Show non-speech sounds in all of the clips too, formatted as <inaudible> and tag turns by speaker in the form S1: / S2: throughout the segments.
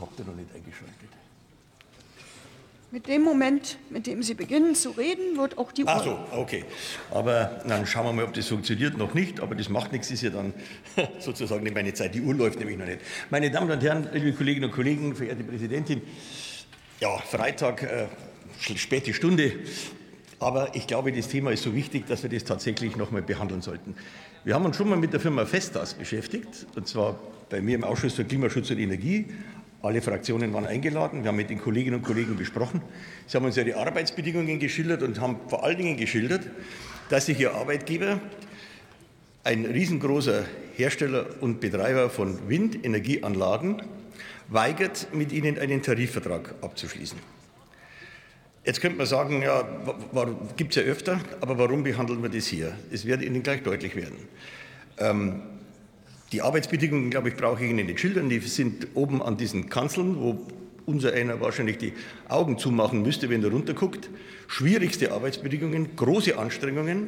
S1: habt ihr noch nicht eingeschaltet.
S2: Mit dem Moment, mit dem Sie beginnen zu reden, wird auch die Uhr.
S1: Ach so, okay. Aber dann schauen wir mal, ob das funktioniert. Noch nicht, aber das macht nichts, ist ja dann <laughs> sozusagen nicht meine Zeit. Die Uhr läuft nämlich noch nicht. Meine Damen und Herren, liebe Kolleginnen und Kollegen, verehrte Präsidentin, ja, Freitag, äh, späte Stunde. Aber ich glaube, das Thema ist so wichtig, dass wir das tatsächlich noch mal behandeln sollten. Wir haben uns schon mal mit der Firma Festas beschäftigt, und zwar bei mir im Ausschuss für Klimaschutz und Energie. Alle Fraktionen waren eingeladen. Wir haben mit den Kolleginnen und Kollegen besprochen. Sie haben uns ihre Arbeitsbedingungen geschildert und haben vor allen Dingen geschildert, dass sich Ihr Arbeitgeber, ein riesengroßer Hersteller und Betreiber von Windenergieanlagen, weigert, mit Ihnen einen Tarifvertrag abzuschließen. Jetzt könnte man sagen, ja, gibt es ja öfter, aber warum behandeln wir das hier? Es wird Ihnen gleich deutlich werden. Ähm, die Arbeitsbedingungen, glaube ich, brauche ich Ihnen nicht schildern. Die sind oben an diesen Kanzeln, wo unser einer wahrscheinlich die Augen zumachen müsste, wenn er runterguckt. Schwierigste Arbeitsbedingungen, große Anstrengungen.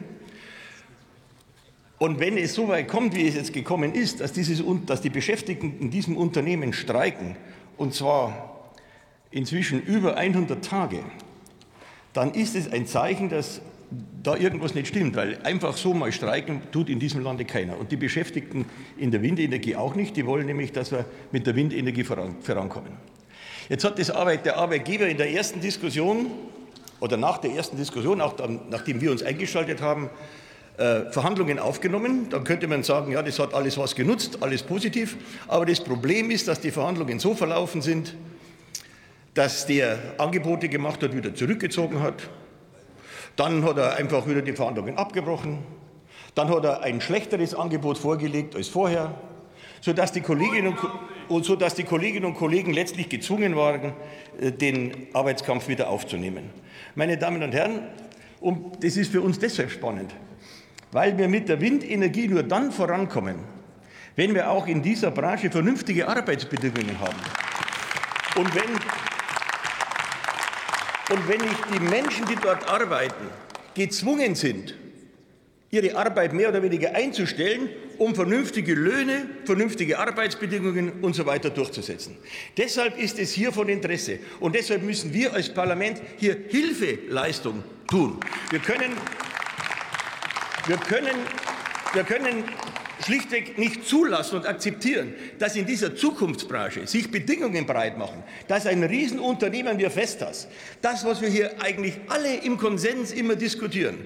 S1: Und wenn es so weit kommt, wie es jetzt gekommen ist, dass, dieses, dass die Beschäftigten in diesem Unternehmen streiken, und zwar inzwischen über 100 Tage, dann ist es ein Zeichen, dass da irgendwas nicht stimmt, weil einfach so mal streiken tut in diesem Lande keiner. Und die Beschäftigten in der Windenergie auch nicht. Die wollen nämlich, dass wir mit der Windenergie voran, vorankommen. Jetzt hat das Arbeit, der Arbeitgeber in der ersten Diskussion oder nach der ersten Diskussion, auch dann, nachdem wir uns eingeschaltet haben, äh, Verhandlungen aufgenommen. Dann könnte man sagen, ja, das hat alles was genutzt, alles positiv. Aber das Problem ist, dass die Verhandlungen so verlaufen sind, dass der Angebote gemacht hat, wieder zurückgezogen hat, dann hat er einfach wieder die Verhandlungen abgebrochen. Dann hat er ein schlechteres Angebot vorgelegt als vorher, sodass die Kolleginnen und, sodass die Kolleginnen und Kollegen letztlich gezwungen waren, äh, den Arbeitskampf wieder aufzunehmen. Meine Damen und Herren, und das ist für uns deshalb spannend, weil wir mit der Windenergie nur dann vorankommen, wenn wir auch in dieser Branche vernünftige Arbeitsbedingungen haben. Und wenn und wenn nicht die Menschen, die dort arbeiten, gezwungen sind, ihre Arbeit mehr oder weniger einzustellen, um vernünftige Löhne, vernünftige Arbeitsbedingungen und so weiter durchzusetzen. Deshalb ist es hier von Interesse und deshalb müssen wir als Parlament hier Hilfeleistung tun. Wir können, wir können, wir können schlichtweg nicht zulassen und akzeptieren, dass in dieser Zukunftsbranche sich Bedingungen breit machen, dass ein Riesenunternehmen wie Festas, das, was wir hier eigentlich alle im Konsens immer diskutieren,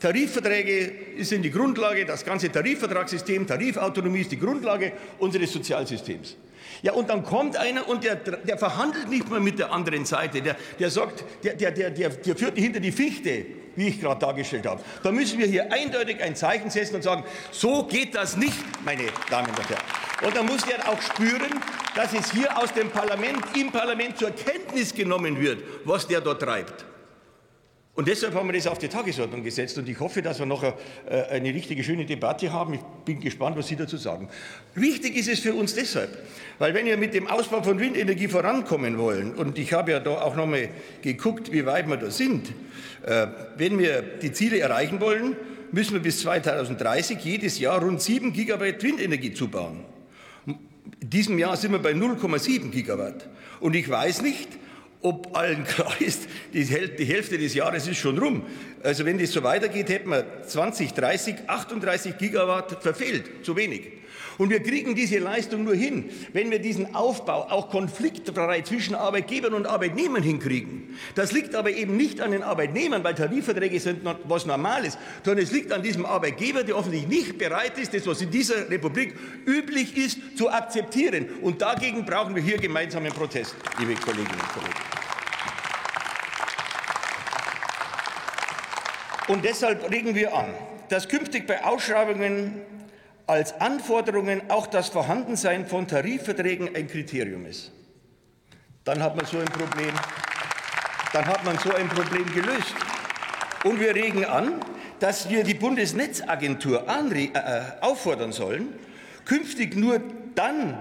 S1: Tarifverträge sind die Grundlage, das ganze Tarifvertragssystem, Tarifautonomie ist die Grundlage unseres Sozialsystems. Ja, und dann kommt einer und der, der verhandelt nicht mal mit der anderen Seite. Der, der sagt, der, der, der, der führt hinter die Fichte, wie ich gerade dargestellt habe. Da müssen wir hier eindeutig ein Zeichen setzen und sagen, so geht das nicht, meine Damen und Herren. Und dann muss er auch spüren, dass es hier aus dem Parlament, im Parlament zur Kenntnis genommen wird, was der dort treibt. Und deshalb haben wir das auf die Tagesordnung gesetzt und ich hoffe, dass wir noch äh, eine richtige schöne Debatte haben. Ich bin gespannt, was Sie dazu sagen. Wichtig ist es für uns deshalb, weil wenn wir mit dem Ausbau von Windenergie vorankommen wollen, und ich habe ja da auch noch mal geguckt, wie weit wir da sind, äh, wenn wir die Ziele erreichen wollen, müssen wir bis 2030 jedes Jahr rund 7 Gigawatt Windenergie zubauen. In diesem Jahr sind wir bei 0,7 Gigawatt. Und ich weiß nicht, ob allen <laughs> klar ist, die Hälfte des Jahres ist schon rum. Also wenn das so weitergeht, hätten wir 2030 38 Gigawatt verfehlt, zu wenig. Und wir kriegen diese Leistung nur hin, wenn wir diesen Aufbau auch konfliktfrei zwischen Arbeitgebern und Arbeitnehmern hinkriegen. Das liegt aber eben nicht an den Arbeitnehmern, weil Tarifverträge sind was Normales, sondern es liegt an diesem Arbeitgeber, der offensichtlich nicht bereit ist, das, was in dieser Republik üblich ist, zu akzeptieren. Und dagegen brauchen wir hier gemeinsamen Protest, liebe Kolleginnen und Kollegen. Und deshalb regen wir an, dass künftig bei Ausschreibungen als Anforderungen auch das Vorhandensein von Tarifverträgen ein Kriterium ist. Dann hat man so ein Problem, dann hat man so ein Problem gelöst. Und wir regen an, dass wir die Bundesnetzagentur äh, auffordern sollen, künftig nur dann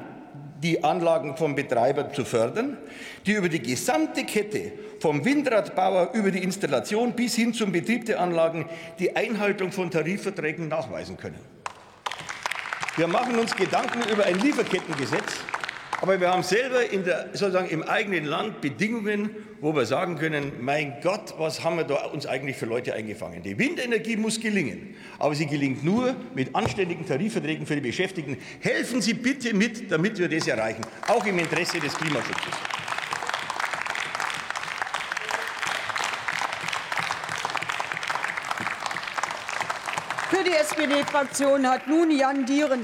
S1: die Anlagen vom Betreiber zu fördern, die über die gesamte Kette vom Windradbauer über die Installation bis hin zum Betrieb der Anlagen die Einhaltung von Tarifverträgen nachweisen können. Wir machen uns Gedanken über ein Lieferkettengesetz, Aber wir haben selber in der, sozusagen im eigenen Land Bedingungen, wo wir sagen können, mein Gott, was haben wir da uns eigentlich für Leute eingefangen? Die Windenergie muss gelingen, aber sie gelingt nur mit anständigen Tarifverträgen für die Beschäftigten. Helfen Sie bitte mit, damit wir das erreichen, auch im Interesse des Klimaschutzes.
S2: Für die SPD-Fraktion hat nun Jan Dieren das